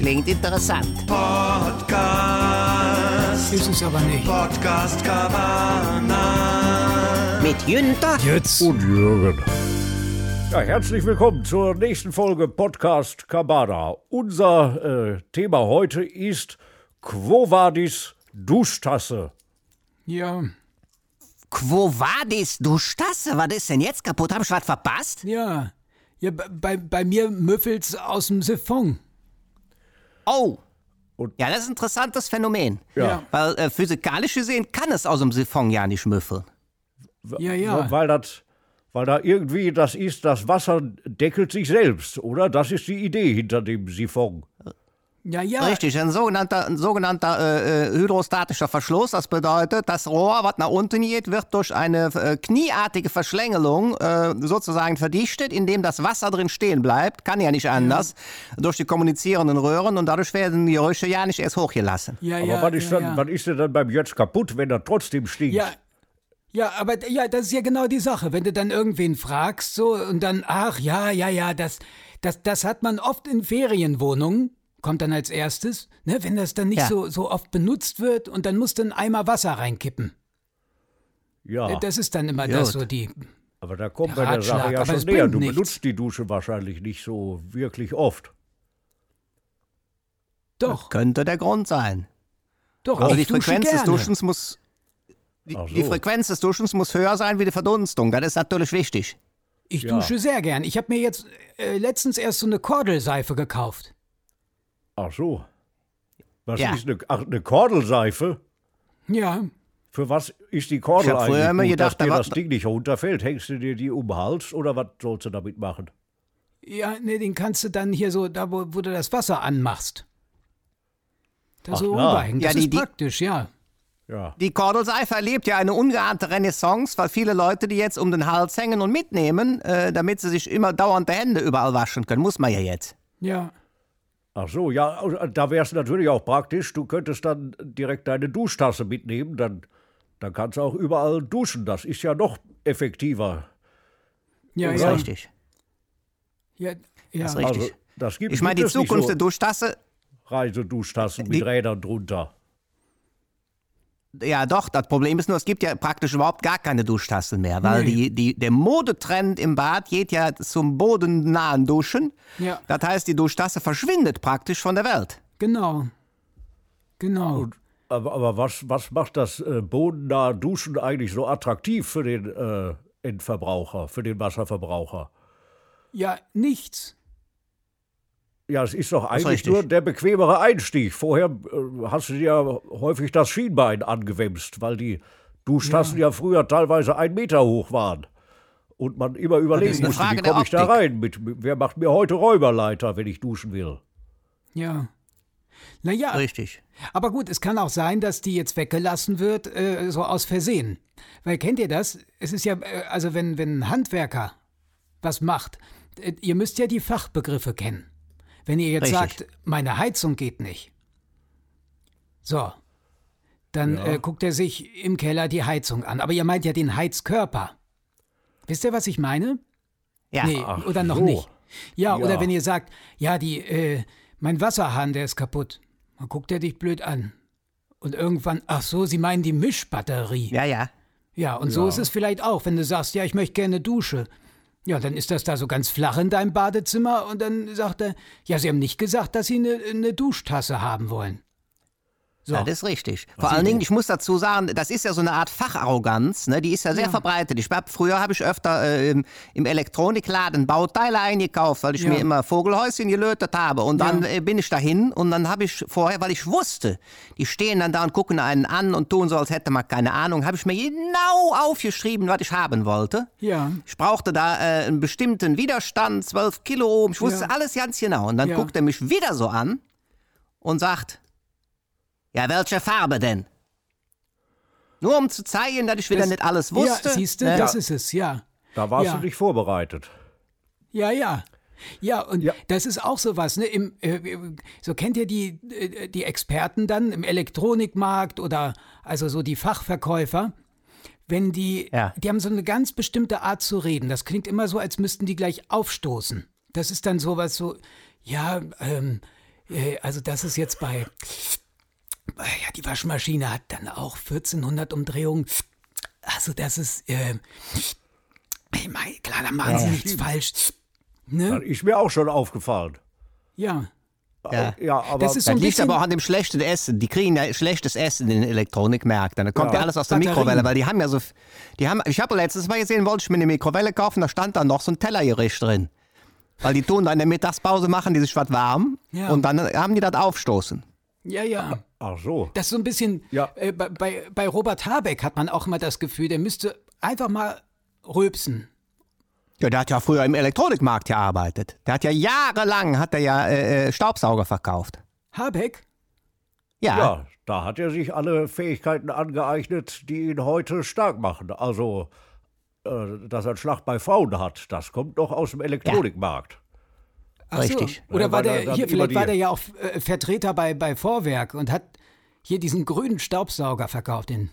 Klingt interessant. Podcast. Ist es aber nicht. Podcast Cabana. Mit Jünter Jetzt. und Jürgen. Ja, herzlich willkommen zur nächsten Folge Podcast Cabana. Unser äh, Thema heute ist Quo Vadis Duschtasse. Ja, Quo vadis? Du Stasse, was ist denn jetzt kaputt? Hab ich was verpasst? ja. Ja, bei, bei mir müffelt's aus dem Siphon. Oh. Und- ja, das ist ein interessantes Phänomen. Ja. Weil äh, physikalisch gesehen kann es aus dem Siphon ja nicht müffeln. Ja, ja. Weil das, weil da irgendwie das ist, das Wasser deckelt sich selbst, oder? Das ist die Idee hinter dem Siphon. Ja, ja. Richtig, ein sogenannter, ein sogenannter äh, äh, hydrostatischer Verschluss. Das bedeutet, das Rohr, was nach unten geht, wird durch eine äh, knieartige Verschlängelung äh, sozusagen verdichtet, indem das Wasser drin stehen bleibt. Kann ja nicht anders. Durch die kommunizierenden Röhren und dadurch werden die Gerüche ja nicht erst hochgelassen. Ja, Aber ja, was, ist ja, dann, ja. was ist denn dann beim Jötz kaputt, wenn er trotzdem stinkt? Ja, ja, aber ja, das ist ja genau die Sache. Wenn du dann irgendwen fragst, so und dann, ach ja, ja, ja, das, das, das hat man oft in Ferienwohnungen. Kommt dann als erstes, ne, wenn das dann nicht Ja. so, so oft benutzt wird und dann musst du einen Eimer Wasser reinkippen. ja. Das ist dann immer das Gut. so die. aber da kommt der bei der Sache ja schon näher. Du nichts. benutzt die Dusche wahrscheinlich nicht so wirklich oft. Doch, Könnte der Grund sein. doch. Also ich die dusche Frequenz des gerne. Duschens muss. Die, so. die Frequenz des Duschens muss höher sein wie die Verdunstung. Das ist natürlich wichtig. Ich Ja. dusche sehr gern. Ich habe mir jetzt äh, letztens erst so eine Kordelseife gekauft. Ach so. Was Ja. ist eine, ach, eine Kordelseife? Ja, Für was ist die Kordel Ich hab früher eigentlich immer gut, gedacht, dass da dir war- das Ding nicht runterfällt? Hängst du dir die um den Hals oder was sollst du damit machen? ja, ne, den kannst du dann hier so, da wo, wo du das Wasser anmachst. Da Ach, so rüberhängen. Ja, Das die- ist praktisch, ja. Ja. Die Kordelseife erlebt ja eine ungeahnte Renaissance, weil viele Leute die jetzt um den Hals hängen und mitnehmen, äh, damit sie sich immer dauernd die Hände überall waschen können. Muss man ja jetzt. Ja, Ach so, ja, da wäre es natürlich auch praktisch. Du könntest dann direkt deine Duschtasse mitnehmen, dann, dann kannst du auch überall duschen. Das ist ja noch effektiver. ja, Das ist ja. richtig. ja, ja. Das ist richtig. Also, das gibt, Ich meine, die Zukunft so der Duschtasse, Reiseduschtassen Die- mit Rädern drunter. Ja doch, das Problem ist nur, es gibt ja praktisch überhaupt gar keine Duschtassen mehr, weil die, die, der Modetrend im Bad geht ja zum bodennahen Duschen. Ja. Das heißt, die Duschtasse verschwindet praktisch von der Welt. Genau. Genau. Aber, aber was, was macht das äh, bodennahe Duschen eigentlich so attraktiv für den äh, Endverbraucher, für den Wasserverbraucher? Ja, nichts. Ja, es ist doch eigentlich richtig. nur der bequemere Einstieg. Vorher äh, hast du dir häufig das Schienbein angewämst, weil die Duschtassen ja. früher teilweise ein Meter hoch waren. Und man immer überlegen musste, wie komme ich da rein? Mit, mit, wer macht mir heute Räuberleiter, wenn ich duschen will? Ja. Naja, Richtig. aber gut, es kann auch sein, dass die jetzt weggelassen wird, äh, so aus Versehen. Weil kennt ihr das? Es ist ja, äh, also wenn, wenn ein Handwerker was macht, äh, ihr müsst ja die Fachbegriffe kennen. Wenn ihr jetzt Richtig. sagt, meine Heizung geht nicht. So. Dann äh, guckt er sich im Keller die Heizung an. Aber ihr meint ja den Heizkörper. Wisst ihr, was ich meine? Ja. Nee, Ach oder noch so. nicht. Ja, Ja. oder wenn ihr sagt, ja, die, äh, mein Wasserhahn, der ist kaputt. Dann guckt er dich blöd an. Und irgendwann, ach so, Sie meinen die Mischbatterie. Ja, ja. Ja, und so ist es vielleicht auch, wenn du sagst, ja, ich möchte gerne Dusche. Ja, dann ist das da so ganz flach in deinem Badezimmer und dann sagt er, ja, Sie haben nicht gesagt, dass Sie eine, eine Duschtasse haben wollen. So. Ja, das ist richtig. Vor allen Dingen, ich muss dazu sagen, das ist ja so eine Art Facharroganz, ne? die ist ja sehr verbreitet. Ich hab, früher habe ich öfter äh, im, im Elektronikladen Bauteile eingekauft, weil ich Ja. mir immer Vogelhäuschen gelötet habe. Und dann Ja. äh, bin ich dahin und dann habe ich vorher, weil ich wusste, die stehen dann da und gucken einen an und tun so, als hätte man keine Ahnung, habe ich mir genau aufgeschrieben, was ich haben wollte. Ja. Ich brauchte da äh, einen bestimmten Widerstand, 12 Kilo ohm, ich wusste Ja. alles ganz genau. Und dann Ja. guckt er mich wieder so an und sagt, ja, welche Farbe denn? Nur um zu zeigen, dass ich wieder Das- nicht alles wusste. Ja, siehst du, ne? das ist es, ja. Da warst Ja. du nicht vorbereitet. Ja, ja. Ja, und Ja. das ist auch sowas, ne? Im, äh, so kennt ihr die, äh, die Experten dann im Elektronikmarkt oder also so die Fachverkäufer, wenn die, Ja. die haben so eine ganz bestimmte Art zu reden. Das klingt immer so, als müssten die gleich aufstoßen. Das ist dann sowas so, ja, ähm, Äh, Also das ist jetzt bei, ja, die Waschmaschine hat dann auch 1400 Umdrehungen. Also das ist, äh, ich meine, klar, da machen Ja, sie nichts falsch. Ne? ist mir auch schon aufgefallen. Ja. Ja. Ja, aber Das ist so Das liegt aber auch an dem schlechten Essen. Die kriegen ja schlechtes Essen in den Elektronikmärkten. Da kommt ja, Ja. alles aus der Batterien. Mikrowelle, weil die haben ja so. Die haben, ich habe letztes Mal gesehen, wollte ich mir eine Mikrowelle kaufen, da stand da noch so ein Tellergericht drin. Weil die tun da in der Mittagspause, machen die sich was warm Ja. und dann haben die das aufstoßen. ja, ja. Ach so. Das ist so ein bisschen, Ja. äh, bei, bei, Robert Habeck hat man auch immer das Gefühl, der müsste einfach mal rülpsen. Ja, der hat ja früher im Elektronikmarkt gearbeitet. Der hat ja jahrelang hat er ja äh, äh, Staubsauger verkauft. Habeck? Ja. Ja, da hat er sich alle Fähigkeiten angeeignet, die ihn heute stark machen. Also, äh, dass er einen Schlag bei Frauen hat, das kommt doch aus dem Elektronikmarkt. Ach so. Richtig. Oder Ja, war der, er dann hier, vielleicht war der ja auch äh, Vertreter bei, bei Vorwerk und hat hier diesen grünen Staubsauger verkauft. Den,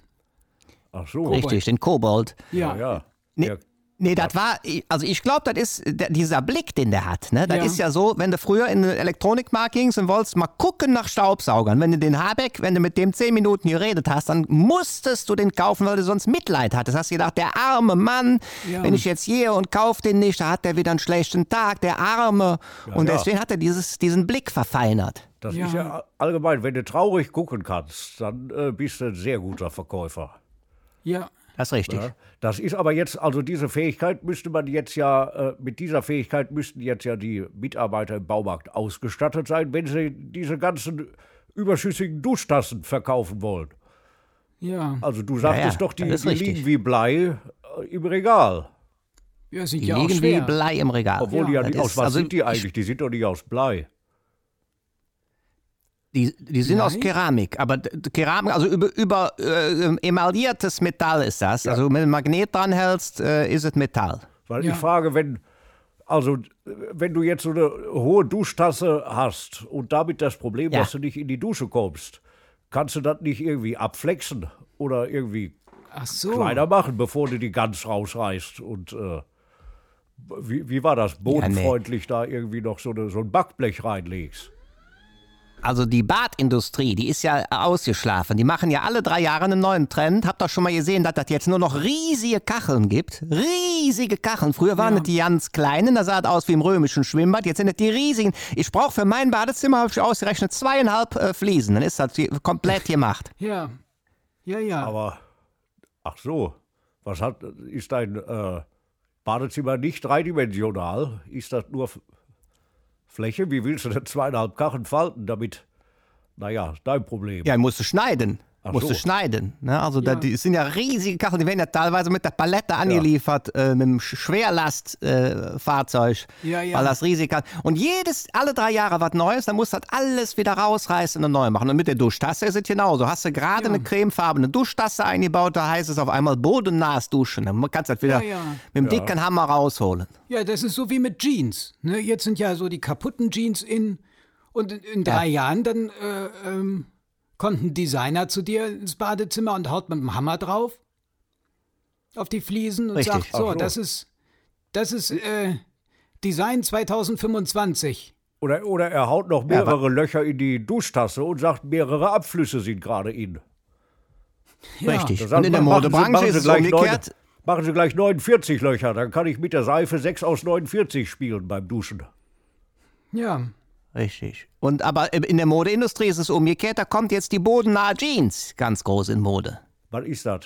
Ach so. Richtig, den Kobold. ja. Ja, ja. Nee, Der- nee das war, also ich glaube, das ist der, dieser Blick, den der hat. Ne? Das Ja. ist ja so, wenn du früher in den Elektronikmarkt gingst und wolltest mal gucken nach Staubsaugern. Wenn du den Habeck, wenn du mit dem zehn Minuten geredet hast, dann musstest du den kaufen, weil du sonst Mitleid hattest. Hast du gedacht, der arme Mann, Ja. wenn ich jetzt gehe und kauf den nicht, da hat der wieder einen schlechten Tag, der Arme. und ja. deswegen hat er dieses, diesen Blick verfeinert. Das Ja. ist ja allgemein, wenn du traurig gucken kannst, dann äh, bist du ein sehr guter Verkäufer. ja. Das ist richtig. Ja? Das ist aber jetzt, also diese Fähigkeit müsste man jetzt ja, äh, mit dieser Fähigkeit müssten jetzt ja die Mitarbeiter im Baumarkt ausgestattet sein, wenn sie diese ganzen überschüssigen Duschtassen verkaufen wollen. Ja, Also du sagtest ja, doch, die, die richtig. liegen wie Blei äh, im Regal. ja sind Die ja auch liegen wie. Blei im Regal. Obwohl die ja nicht aus was also sind die ich- eigentlich? Die sind doch nicht aus Blei. Die, die sind aus Nein? Keramik, aber Keramik, also über, über äh, emailliertes Metall ist das. Also wenn du ein Magnet dran hältst, äh, ist es Metall. Weil Ja. ich frage, wenn, also wenn du jetzt so eine hohe Duschtasse hast und damit das Problem, Ja. dass du nicht in die Dusche kommst, kannst du das nicht irgendwie abflexen oder irgendwie Ach so. kleiner machen, bevor du die ganz rausreißt und äh, wie, wie war das? Bodenfreundlich da irgendwie noch so, eine, so ein Backblech reinlegst. Also die Badindustrie, die ist ja ausgeschlafen. Die machen ja alle drei Jahre einen neuen Trend. Habt ihr schon mal gesehen, dass das jetzt nur noch riesige Kacheln gibt? Riesige Kacheln. Früher waren Ja. das die ganz kleinen, da sah das aus wie im römischen Schwimmbad. Jetzt sind das die riesigen. Ich brauche für mein Badezimmer, habe ich ausgerechnet, zweieinhalb äh, Fliesen. Dann ist das hier komplett gemacht. Ja. Ja, ja. Aber, ach so, was hat, ist dein äh, Badezimmer nicht dreidimensional? Ist das nur Fläche? Wie willst du denn zweieinhalb Kachen falten damit? Naja, dein Problem. Ja, musst du schneiden. Ach musst so. du schneiden. Ne? Also da, Ja. die sind ja riesige Kacheln, die werden ja teilweise mit der Palette angeliefert, äh, mit einem Schwerlastfahrzeug, äh, Ja, ja. weil das riesig kann. Und jedes, alle drei Jahre was Neues, dann musst du das alles wieder rausreißen und neu machen. Und mit der Duschtasse ist es genauso. Hast du gerade eine cremefarbene Duschtasse eingebaut, da heißt es auf einmal bodennahes Duschen. Dann kannst du das wieder Ja, ja. mit dem dicken Hammer rausholen. Ja, das ist so wie mit Jeans. Ne? Jetzt sind ja so die kaputten Jeans in. Und in, in drei Jahren dann äh, ähm, kommt ein Designer zu dir ins Badezimmer und haut mit dem Hammer drauf auf die Fliesen und Richtig. sagt, so, das ist das ist äh, Design 2025. Oder, oder er haut noch mehrere Löcher in die Duschtasse und sagt, mehrere Abflüsse sind gerade in. Ja. Richtig. Das Und in der machen Sie- Modebranche machen Sie ist es gleich umgekehrt. neun- machen Sie gleich 49 Löcher, dann kann ich mit der Seife 6 aus 49 spielen beim Duschen. Ja. Richtig. Und aber in der Modeindustrie ist es umgekehrt, da kommt jetzt die bodennahe Jeans ganz groß in Mode. Was ist das?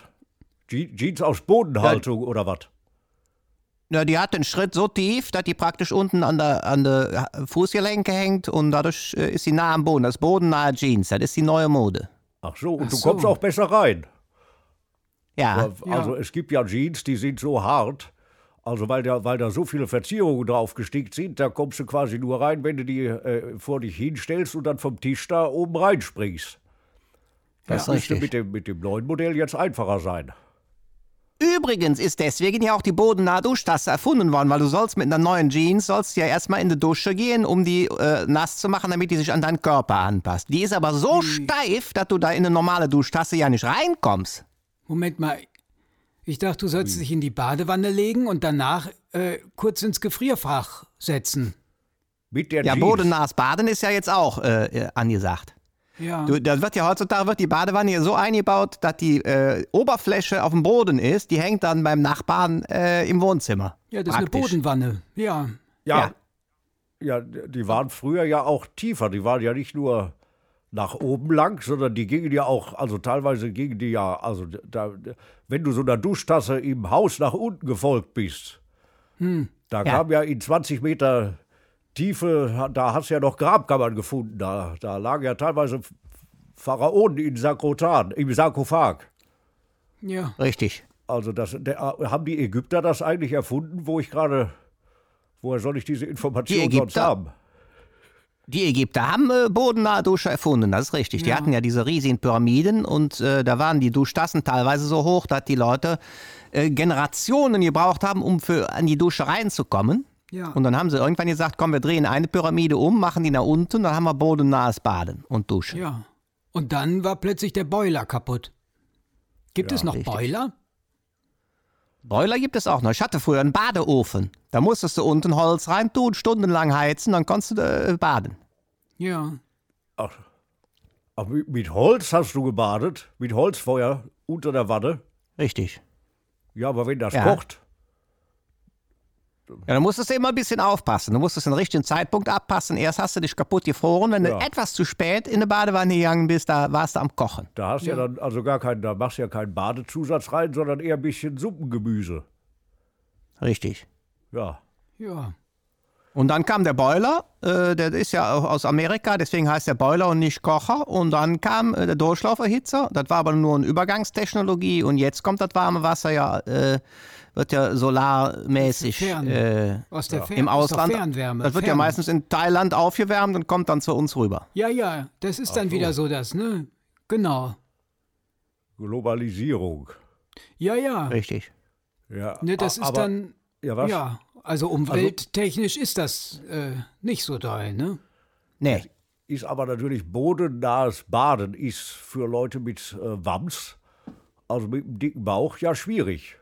Je Jeans aus Bodenhaltung oder was? Ja, die hat den Schritt so tief, dass die praktisch unten an der, an der Fußgelenke hängt und dadurch äh, ist sie nah am Boden. Das ist bodennahe Jeans, das ist die neue Mode. Ach so, und Ach du so. kommst auch besser rein. Ja, Also es gibt ja Jeans, die sind so hart, also weil da, weil da so viele Verzierungen drauf gestickt sind, da kommst du quasi nur rein, wenn du die äh, vor dich hinstellst und dann vom Tisch da oben reinspringst. das ist müsste mit dem, mit dem neuen Modell jetzt einfacher sein. Übrigens ist deswegen ja auch die bodennahe Duschtasse erfunden worden, weil du sollst mit einer neuen Jeans, sollst ja erstmal in die Dusche gehen, um die äh, nass zu machen, damit die sich an deinen Körper anpasst. Die ist aber so steif, dass du da in eine normale Duschtasse ja nicht reinkommst. Moment mal. Ich dachte, du sollst dich in die Badewanne legen und danach äh, kurz ins Gefrierfach setzen. Mit der Ja, Jeans. bodennahes Baden ist ja jetzt auch äh, äh, angesagt. Ja. Du, da wird ja heutzutage wird die Badewanne hier so eingebaut, dass die äh, Oberfläche auf dem Boden ist. Die hängt dann beim Nachbarn äh, im Wohnzimmer. ja, das ist eine Praktisch. Bodenwanne. Ja. Ja. Ja, die waren früher ja auch tiefer. Die waren ja nicht nur nach oben lang, sondern die gingen ja auch, also teilweise gingen die ja, also da, wenn du so einer Duschtasse im Haus nach unten gefolgt bist, da Ja. kam ja in 20 Meter Tiefe, da hast du ja noch Grabkammern gefunden. Da, da lagen ja teilweise Pharaonen in Sakrotan, im Sarkophag. Ja. Richtig. Also das, der, haben die Ägypter das eigentlich erfunden, wo ich gerade, woher soll ich diese Information Die sonst haben? Die Ägypter haben äh, bodennahe Dusche erfunden, das ist richtig. Die Ja. hatten ja diese riesigen Pyramiden und äh, da waren die Duschtassen teilweise so hoch, dass die Leute äh, Generationen gebraucht haben, um für, an die Dusche reinzukommen. Ja. Und dann haben sie irgendwann gesagt, komm, wir drehen eine Pyramide um, machen die nach unten, dann haben wir bodennahes Baden und Duschen. Ja. Und dann war plötzlich der Boiler kaputt. Gibt es noch richtig. Boiler? Boiler gibt es auch noch. Ich hatte früher einen Badeofen. Da musstest du unten Holz rein tun, stundenlang heizen, dann konntest du äh, baden. Ja. Ach, ach, mit, mit Holz hast du gebadet? Mit Holzfeuer unter der Wanne? Richtig. Ja, aber wenn das Ja. kocht, Ja, dann musstest du immer ein bisschen aufpassen. Du musstest den richtigen Zeitpunkt abpassen. Erst hast du dich kaputt gefroren. Wenn Ja. du etwas zu spät in eine Badewanne gegangen bist, da warst du am Kochen. da hast du ja. dann also gar keinen, da machst du ja keinen Badezusatz rein, sondern eher ein bisschen Suppengemüse. Richtig. Ja. Ja. Und dann kam der Boiler, äh, der ist ja auch aus Amerika, deswegen heißt der Boiler und nicht Kocher. Und dann kam äh, der Durchlauferhitzer, das war aber nur eine Übergangstechnologie. Und jetzt kommt das warme Wasser ja, äh, wird ja solarmäßig Fern. äh, Aus der Fer im aus der Ausland. Fernwärme. Das wird ja Fern. meistens in Thailand aufgewärmt und kommt dann zu uns rüber. Ja, ja, das ist dann wieder so das, ne? Genau. Globalisierung. Ja, ja. Richtig. Ja. Ne, das a- ist aber, dann. Ja, was? Ja, also umwelttechnisch ist das äh, nicht so doll, ne? Nee. Ist aber natürlich bodennahes Baden ist für Leute mit äh, Wams, also mit einem dicken Bauch, ja schwierig.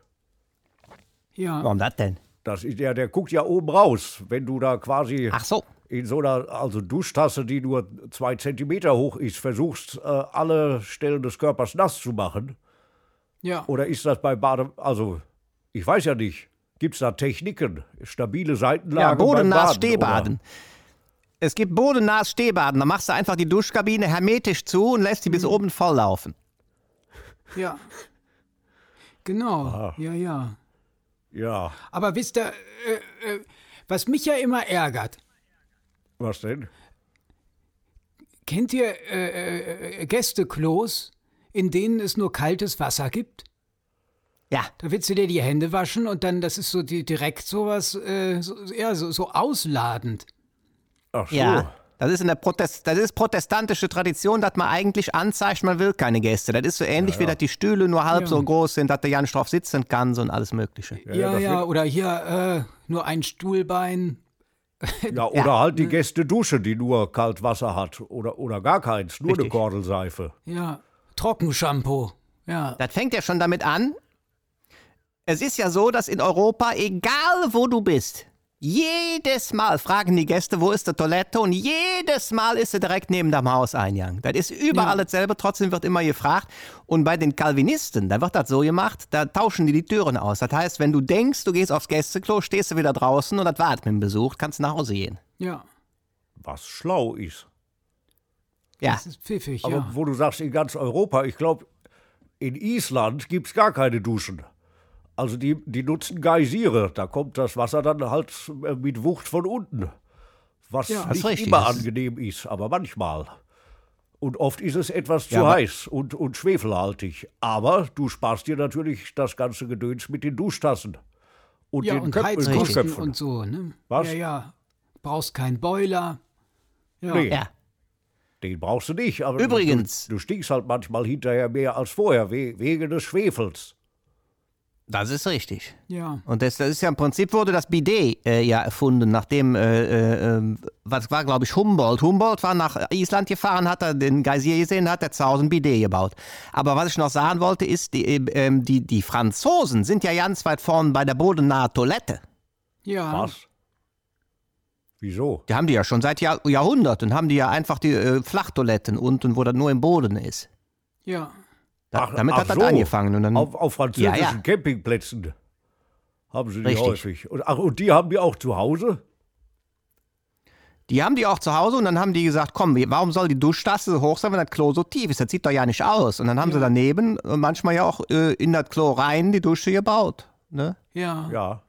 Ja. Warum das denn? Das ist der, der guckt ja oben raus, wenn du da quasi Ach so. in so einer also Duschtasse, die nur zwei Zentimeter hoch ist, versuchst, äh, alle Stellen des Körpers nass zu machen. Ja. Oder ist das bei Bade, also ich weiß ja nicht. Gibt es da Techniken, stabile Seitenlage Ja, beim bodennahes Baden, Stehbaden. Es gibt bodennahes Stehbaden. Da machst du einfach die Duschkabine hermetisch zu und lässt die Mhm. bis oben voll laufen. Ja. Genau. Ah. Ja, ja. Oder? Ja, Aber wisst ihr, äh, äh, was mich ja immer ärgert, was denn? kennt ihr äh, äh, Gästeklos, in denen es nur kaltes Wasser gibt? Ja, Da willst du dir die Hände waschen und dann, das ist so die, direkt sowas, äh, so, ja, so, so ausladend. Ach so. ja. Das ist, in der Protest das ist protestantische Tradition, dass man eigentlich anzeigt, man will keine Gäste. Das ist so ähnlich wie, dass die Stühle nur halb Ja. so groß sind, dass der Jan drauf sitzen kann so und alles Mögliche. Ja, ja, oder hier äh, nur ein Stuhlbein. Ja, oder halt die Gästedusche, die nur Kaltwasser hat. Oder, oder gar keins, nur eine Richtig. Kordelseife. Ja, Trockenshampoo. Ja. Das fängt ja schon damit an. Es ist ja so, dass in Europa, egal wo du bist, jedes Mal fragen die Gäste, wo ist die Toilette und jedes Mal ist sie direkt neben dem Hauseingang. Das ist überall Ja. dasselbe, trotzdem wird immer gefragt. Und bei den Calvinisten, da wird das so gemacht, da tauschen die die Türen aus. Das heißt, wenn du denkst, du gehst aufs Gästeklo, stehst du wieder draußen und das wartet mit dem Besuch, kannst nach Hause gehen. Ja, Was schlau ist. Ja, das ist pfiffig, Aber ja. wo du sagst, in ganz Europa, ich glaube, in Island gibt es gar keine Duschen. Also die, die nutzen Geysire. Da kommt das Wasser dann halt äh, mit Wucht von unten. Was Ja. Nicht richtig, immer angenehm ist, aber manchmal. Und oft ist es etwas zu Ja, aber- heiß und, und schwefelhaltig. Aber du sparst dir natürlich das ganze Gedöns mit den Duschtassen. Und Ja, den und Heizkosten und so, ne? Was? Ja, ja. Brauchst keinen Boiler. Ja. Nee. ja. Den brauchst du nicht. Aber Übrigens- Du, du stinkst halt manchmal hinterher mehr als vorher, we, wegen des Schwefels. Das ist richtig. Ja. Und das, das ist ja im Prinzip wurde das Bidet äh, ja erfunden, nachdem, äh, äh, ähm, was war glaube ich Humboldt. Humboldt war nach Island gefahren, hat er den Geysir gesehen, hat er zu Hause ein Bidet gebaut. Aber was ich noch sagen wollte, ist, die, äh, ähm, die, die Franzosen sind ja ganz weit vorn bei der bodennahen Toilette. Ja. Was? Wieso? Die haben die ja schon seit Jahr, Jahrhunderten, haben die ja einfach die äh, Flachtoiletten unten, wo das nur im Boden ist. Ja. Da, Ach- damit ach hat das so. angefangen. Und dann, Auf, auf französischen Ja, ja. Campingplätzen haben sie die Richtig. häufig. Und, ach, und die haben die auch zu Hause? Die haben die auch zu Hause und dann haben die gesagt, komm, warum soll die Duschtasse so hoch sein, wenn das Klo so tief ist? Das sieht doch ja nicht aus. Und dann haben sie daneben äh, manchmal ja auch äh, in das Klo rein die Dusche gebaut. Ne? Ja. Ja.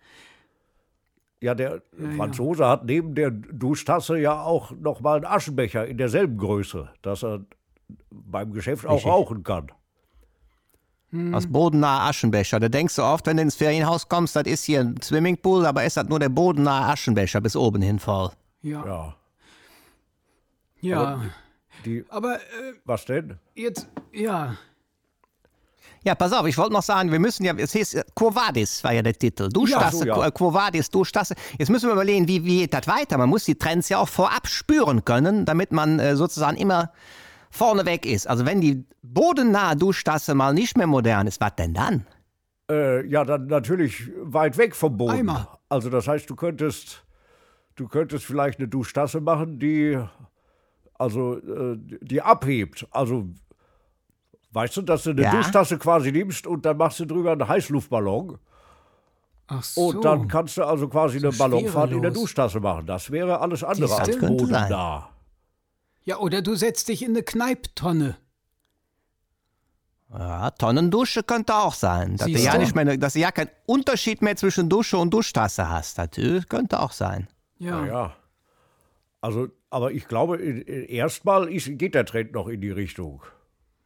Ja, der Franzose hat neben der Duschtasse ja auch nochmal einen Aschenbecher in derselben Größe, dass er beim Geschäft auch Richtig. rauchen kann. Aus bodennaher Aschenbecher. Da denkst du oft, wenn du ins Ferienhaus kommst, das ist hier ein Swimmingpool, aber ist das nur der bodennahe Aschenbecher bis oben hin voll. Ja. Ja. Ja. Die, Aber äh, was denn? jetzt, ja. Ja, pass auf, ich wollte noch sagen, wir müssen ja, es hieß, äh, Quo Vadis war ja der Titel. Duschtasse, so, ja. Quo- Vadis, Duschtasse. Jetzt müssen wir überlegen, wie, wie geht das weiter? Man muss die Trends ja auch vorab spüren können, damit man äh, sozusagen immer vorneweg ist. Also wenn die bodennahe Duschtasse mal nicht mehr modern ist, was denn dann? Äh, ja, dann natürlich weit weg vom Boden. Eimer. Also das heißt, du könntest, du könntest vielleicht eine Duschtasse machen, die, also, äh, die abhebt. Also, weißt du, dass du eine Ja. Duschtasse quasi nimmst und dann machst du drüber einen Heißluftballon Ach so. und dann kannst du also quasi eine Ballonfahrt in der. Duschtasse machen. Das wäre alles andere als Boden sein. da. Ja, oder du setzt dich in eine Kneiptonne. Ja, Tonnendusche könnte auch sein. Dass du ja du? nicht mehr, dass du ja keinen Unterschied mehr zwischen Dusche und Duschtasse hast. Das äh, könnte auch sein. Ja. Ja, ja. Also, aber ich glaube, erstmal geht der Trend noch in die Richtung.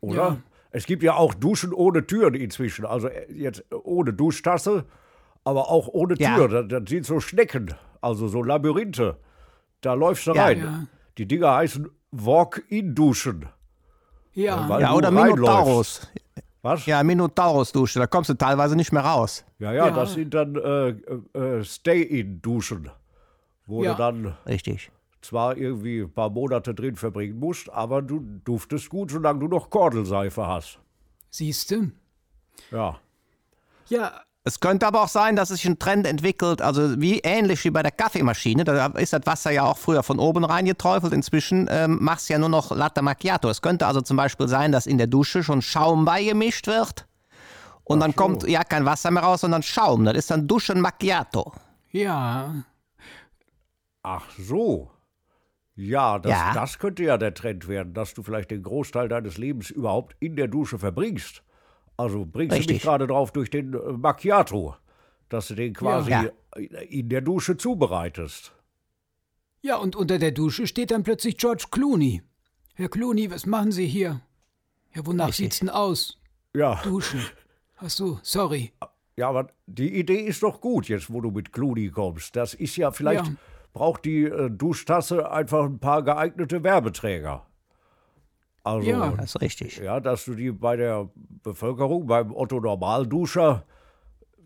Oder? Ja. Es gibt ja auch Duschen ohne Türen inzwischen. Also äh, jetzt ohne Duschtasse, aber auch ohne Ja. Tür. Das, das sind so Schnecken, also so Labyrinthe. Da läufst du Ja. rein. Ja. Die Dinger heißen Walk-in-Duschen. Ja. Weil Ja, oder. Minotaurus. Was? Ja, Minotaurus-Dusche, da kommst du teilweise nicht mehr raus. ja, ja, Ja. das sind dann äh, äh, äh, Stay-in-Duschen. Wo Ja. du dann Richtig. zwar irgendwie ein paar Monate drin verbringen musst, aber du duftest gut, solange du noch Kordelseife hast. Siehst du? Ja. Ja. Es könnte aber auch sein, dass sich ein Trend entwickelt, also wie ähnlich wie bei der Kaffeemaschine. Da ist das Wasser ja auch früher von oben reingeträufelt. Inzwischen ähm, machst du ja nur noch Latte Macchiato. Es könnte also zum Beispiel sein, dass in der Dusche schon Schaum beigemischt wird. Und dann kommt ja kein Wasser mehr raus, sondern Schaum. Das ist dann Duschen Macchiato. Ja. Ach so. Ja das, Ja. das könnte ja der Trend werden, dass du vielleicht den Großteil deines Lebens überhaupt in der Dusche verbringst. Also bringst du mich Richtig. gerade drauf durch den äh, Macchiato, dass du den quasi Ja. in der Dusche zubereitest. Ja, und unter der Dusche steht dann plötzlich George Clooney. Herr Clooney, was machen Sie hier? Ja, wonach Richtig. sieht's denn aus? Ja. Duschen. Ach so, sorry. Ja, aber die Idee ist doch gut, jetzt wo du mit Clooney kommst. Das ist ja, vielleicht Ja. braucht die äh, Duschtasse einfach ein paar geeignete Werbeträger. Also, Ja. Das ist richtig. ja, dass du die bei der Bevölkerung, beim Otto-Normalduscher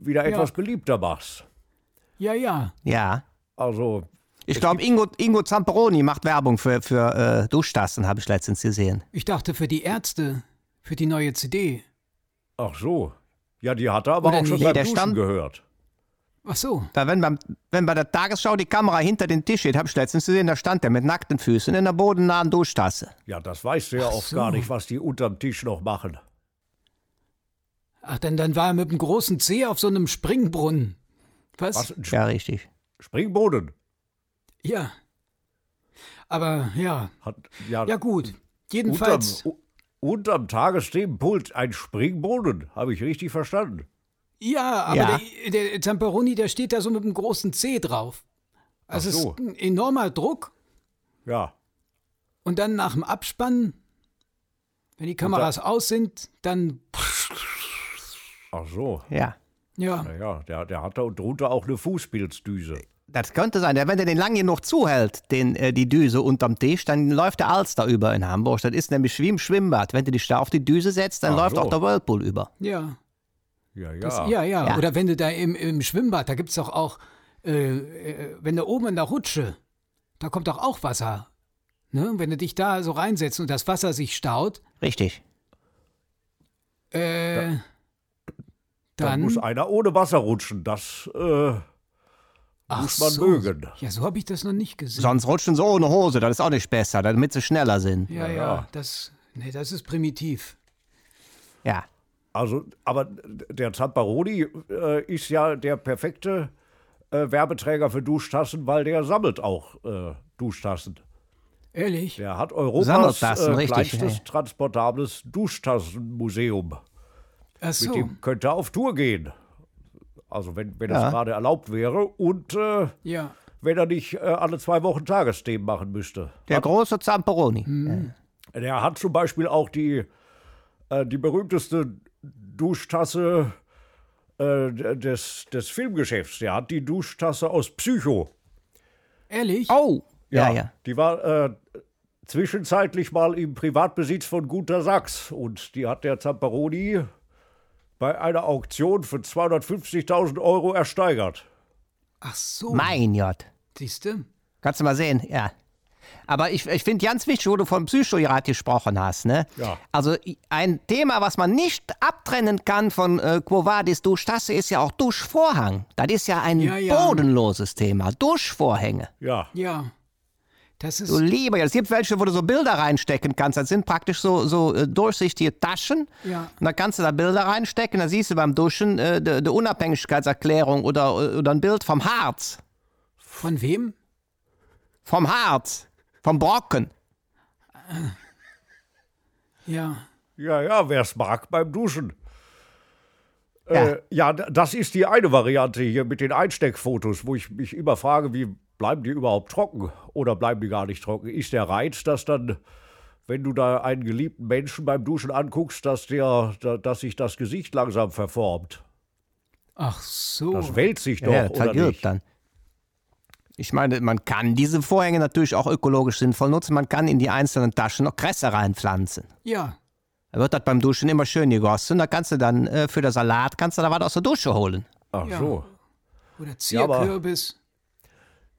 wieder etwas beliebter machst. Ja, ja. Ja. Also, Ich glaube, Ingo, Ingo Zamperoni macht Werbung für, für äh, Duschtassen, habe ich letztens gesehen. Ich dachte für die Ärzte, für die neue CD. ach so. Ja, die hat er aber Oder auch schon nicht? beim Der Duschen Stamm- gehört. Ach so. Da, wenn, beim, wenn bei der Tagesschau die Kamera hinter den Tisch steht, habe ich letztens gesehen, da stand der mit nackten Füßen in der bodennahen Duschtasse. Ja, das weißt du ja oft so. gar nicht, was die unterm Tisch noch machen. Ach, denn dann war er mit dem großen C auf so einem Springbrunnen. Was? Was? Ein Ja, richtig. Springboden? Ja. Aber ja. Hat, ja, Ja, gut. unterm, Jedenfalls. u- unterm Tagesthemenpult ein Springboden. Habe ich richtig verstanden? Ja, aber Ja. Der, der Zamperoni, der steht da so mit dem großen C drauf. Also Ach so. es ist ein enormer Druck. Ja. Und dann nach dem Abspannen, wenn die Kameras aus sind, dann. Ach so. Ja. Ja. Naja, der, der hat da drunter auch eine Fußpilzdüse. Das könnte sein. Wenn der den lang genug zuhält, den, äh, die Düse unterm Tisch, dann läuft der Alster über in Hamburg. Das ist nämlich wie im Schwimmbad. Wenn du dich da auf die Düse setzt, dann Ach läuft so. auch der Whirlpool über. Ja. Ja, ja. Das, ja, ja, Ja. Oder wenn du da im, im Schwimmbad, da gibt es doch auch, äh, äh, wenn du oben in der Rutsche, da kommt doch auch Wasser. Ne? Wenn du dich da so reinsetzt und das Wasser sich staut, Richtig. äh, Dann dann. muss einer ohne Wasser rutschen. Das, äh, Ach muss man so. mögen. Ja, so habe ich das noch nicht gesehen. Sonst rutschen sie ohne Hose, das ist auch nicht besser, damit sie schneller sind. ja, ja, ja. das, nee, das ist primitiv. Ja. Also, aber der Zamparoni äh, ist ja der perfekte äh, Werbeträger für Duschtassen, weil der sammelt auch äh, Duschtassen. Ehrlich? Der hat Europas äh, kleinstes ja. transportables Duschtassenmuseum. Ach Mit so. dem könnte er auf Tour gehen. Also wenn, wenn Ja. das gerade erlaubt wäre und äh, Ja. wenn er nicht äh, alle zwei Wochen Tagesthemen machen müsste. Der große Zamperoni. Der hat zum Beispiel auch die, äh, die berühmteste Duschtasse äh, des, des Filmgeschäfts. Der hat die Duschtasse aus Psycho. Ehrlich? Oh. Ja, ja. Die war äh, zwischenzeitlich mal im Privatbesitz von Gunter Sachs. Und die hat der Zamperoni bei einer Auktion für 250.000 Euro ersteigert. Ach so. Mein Gott. Siehste? Kannst du mal sehen, ja. Aber ich, ich finde ganz wichtig, wo du vom Psychorat gesprochen hast, ne? Ja. Also ein Thema, was man nicht abtrennen kann von äh, Quo Vadis Duschtasse, ist ja auch Duschvorhang. Das ist ja ein Ja, ja. bodenloses Thema. Duschvorhänge. Ja. Ja. Das ist. Du lieber, es gibt welche, wo du so Bilder reinstecken kannst. Das sind praktisch so, so äh, durchsichtige Taschen. Ja. Und da kannst du da Bilder reinstecken. Da siehst du beim Duschen äh, die, die Unabhängigkeitserklärung oder, oder ein Bild vom Harz. Von wem? Vom Harz. Vom Brocken. Ja. Ja, ja, wer es mag beim Duschen. Ja. Äh, ja, das ist die eine Variante hier mit den Einsteckfotos, wo ich mich immer frage, wie bleiben die überhaupt trocken oder bleiben die gar nicht trocken? Ist der Reiz, dass dann, wenn du da einen geliebten Menschen beim Duschen anguckst, dass, der, da, dass sich das Gesicht langsam verformt? Ach so. Das wälzt sich doch, ja, das oder nicht? dann. Ich meine, man kann diese Vorhänge natürlich auch ökologisch sinnvoll nutzen. Man kann in die einzelnen Taschen noch Kresse reinpflanzen. Ja. Da wird das beim Duschen immer schön gegossen. Da kannst du dann äh, für den Salat kannst du da was aus der Dusche holen. Ach Ja. so. Oder Ja, Zierkürbis.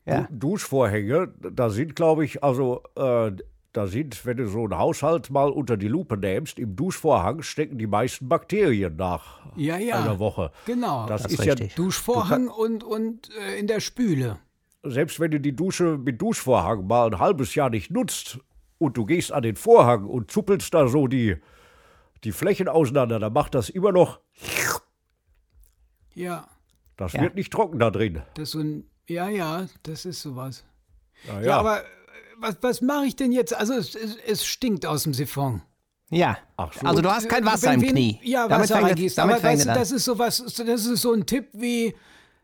Ja. Du- Duschvorhänge, da sind, glaube ich, also, äh, da sind, wenn du so einen Haushalt mal unter die Lupe nimmst, im Duschvorhang stecken die meisten Bakterien nach Ja, ja. einer Woche. Genau. Das, Das ist ist ja, richtig. Duschvorhang und, und äh, in der Spüle. Selbst wenn du die Dusche mit Duschvorhang mal ein halbes Jahr nicht nutzt und du gehst an den Vorhang und zuppelst da so die, die Flächen auseinander, dann macht das immer noch, Ja. das Ja. wird nicht trocken da drin. Das ist so ein. Ja, ja, das ist sowas. Ja, Ja, aber äh, was, was mache ich denn jetzt? Also, es, es, es stinkt aus dem Siphon. Ja. Ach so. Also du hast kein Wasser Wenn im Knie. Ja, Damit Wasser reingießt. damit Aber weißt du, das ist sowas, das ist so ein Tipp wie,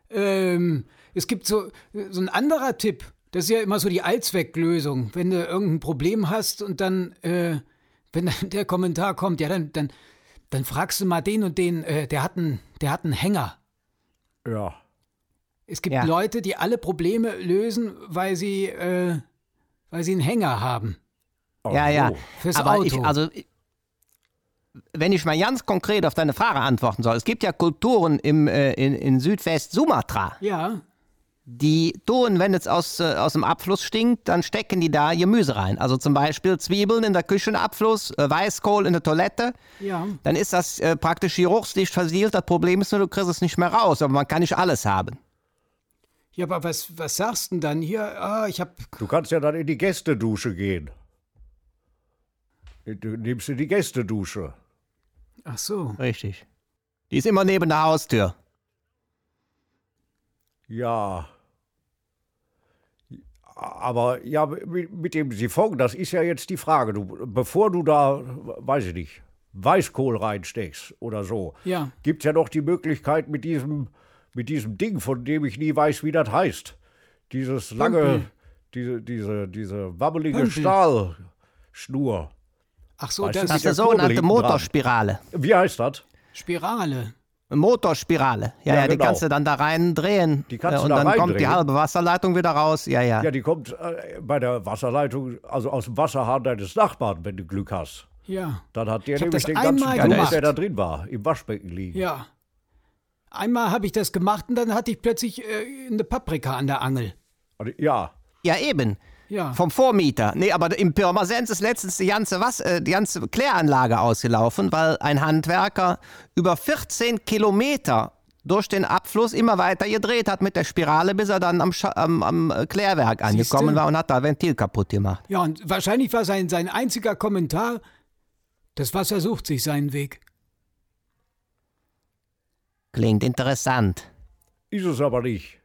ähm, es gibt so, so ein anderer Tipp. Das ist ja immer so die Allzwecklösung. Wenn du irgendein Problem hast und dann, äh, wenn dann der Kommentar kommt, ja, dann, dann, dann fragst du mal den und den, äh, der, hat einen, der hat einen Hänger. ja. Es gibt Ja. Leute, die alle Probleme lösen, weil sie, äh, weil sie einen Hänger haben. Ach Ja, ja. Fürs Aber Auto. ich, also, wenn ich mal ganz konkret auf deine Frage antworten soll, es gibt ja Kulturen im, äh, in, in Südwest-Sumatra, Ja, die tun, wenn es aus, äh, aus dem Abfluss stinkt, dann stecken die da Gemüse rein. Also zum Beispiel Zwiebeln in der Küchenabfluss, äh, Weißkohl in der Toilette. ja. Dann ist das äh, praktisch geruchsdicht versiegelt. Das Problem ist nur, du kriegst es nicht mehr raus. Aber man kann nicht alles haben. Ja, aber was, was sagst du denn dann hier? Ah, ich hab. Du kannst ja dann in die Gästedusche gehen. Du nimmst in die Gästedusche. Ach so. Richtig. Die ist immer neben der Haustür. Ja. Aber ja, mit, dem Siphon, das ist ja jetzt die Frage. Du, bevor du da, weiß ich nicht, Weißkohl reinsteckst oder so, Ja. gibt es ja noch die Möglichkeit mit diesem, mit diesem Ding, von dem ich nie weiß, wie das heißt. Dieses lange, diese, diese, diese wabbelige Pömpel. Stahlschnur. Ach so, Weißt das Das ist der sogenannte hinten dran. Motorspirale. Wie heißt das? Spirale. Motorspirale. Ja, Ja, ja, die genau. kannst du dann da rein drehen. Die kannst äh, du und da dann kommt die reindrehen. halbe Wasserleitung wieder raus. Ja, ja. Ja, die kommt äh, bei der Wasserleitung, also aus dem Wasserhahn deines Nachbarn, wenn du Glück hast. Ja. Dann hat der Ich nämlich den ganzen gemacht. der da drin war, im Waschbecken liegen. Ja. Einmal habe ich das gemacht und dann hatte ich plötzlich äh, eine Paprika an der Angel. Ja, Ja, eben. Ja. Vom Vormieter. Nee, aber im Pirmasens ist letztens die ganze, Was äh, die ganze Kläranlage ausgelaufen, weil ein Handwerker über 14 Kilometer durch den Abfluss immer weiter gedreht hat mit der Spirale, bis er dann am, Scha am, am Klärwerk angekommen Siehste? war und hat da Ventil kaputt gemacht. Ja, und wahrscheinlich war sein, sein einziger Kommentar, das Wasser sucht sich seinen Weg. Klingt interessant. Ist es aber nicht.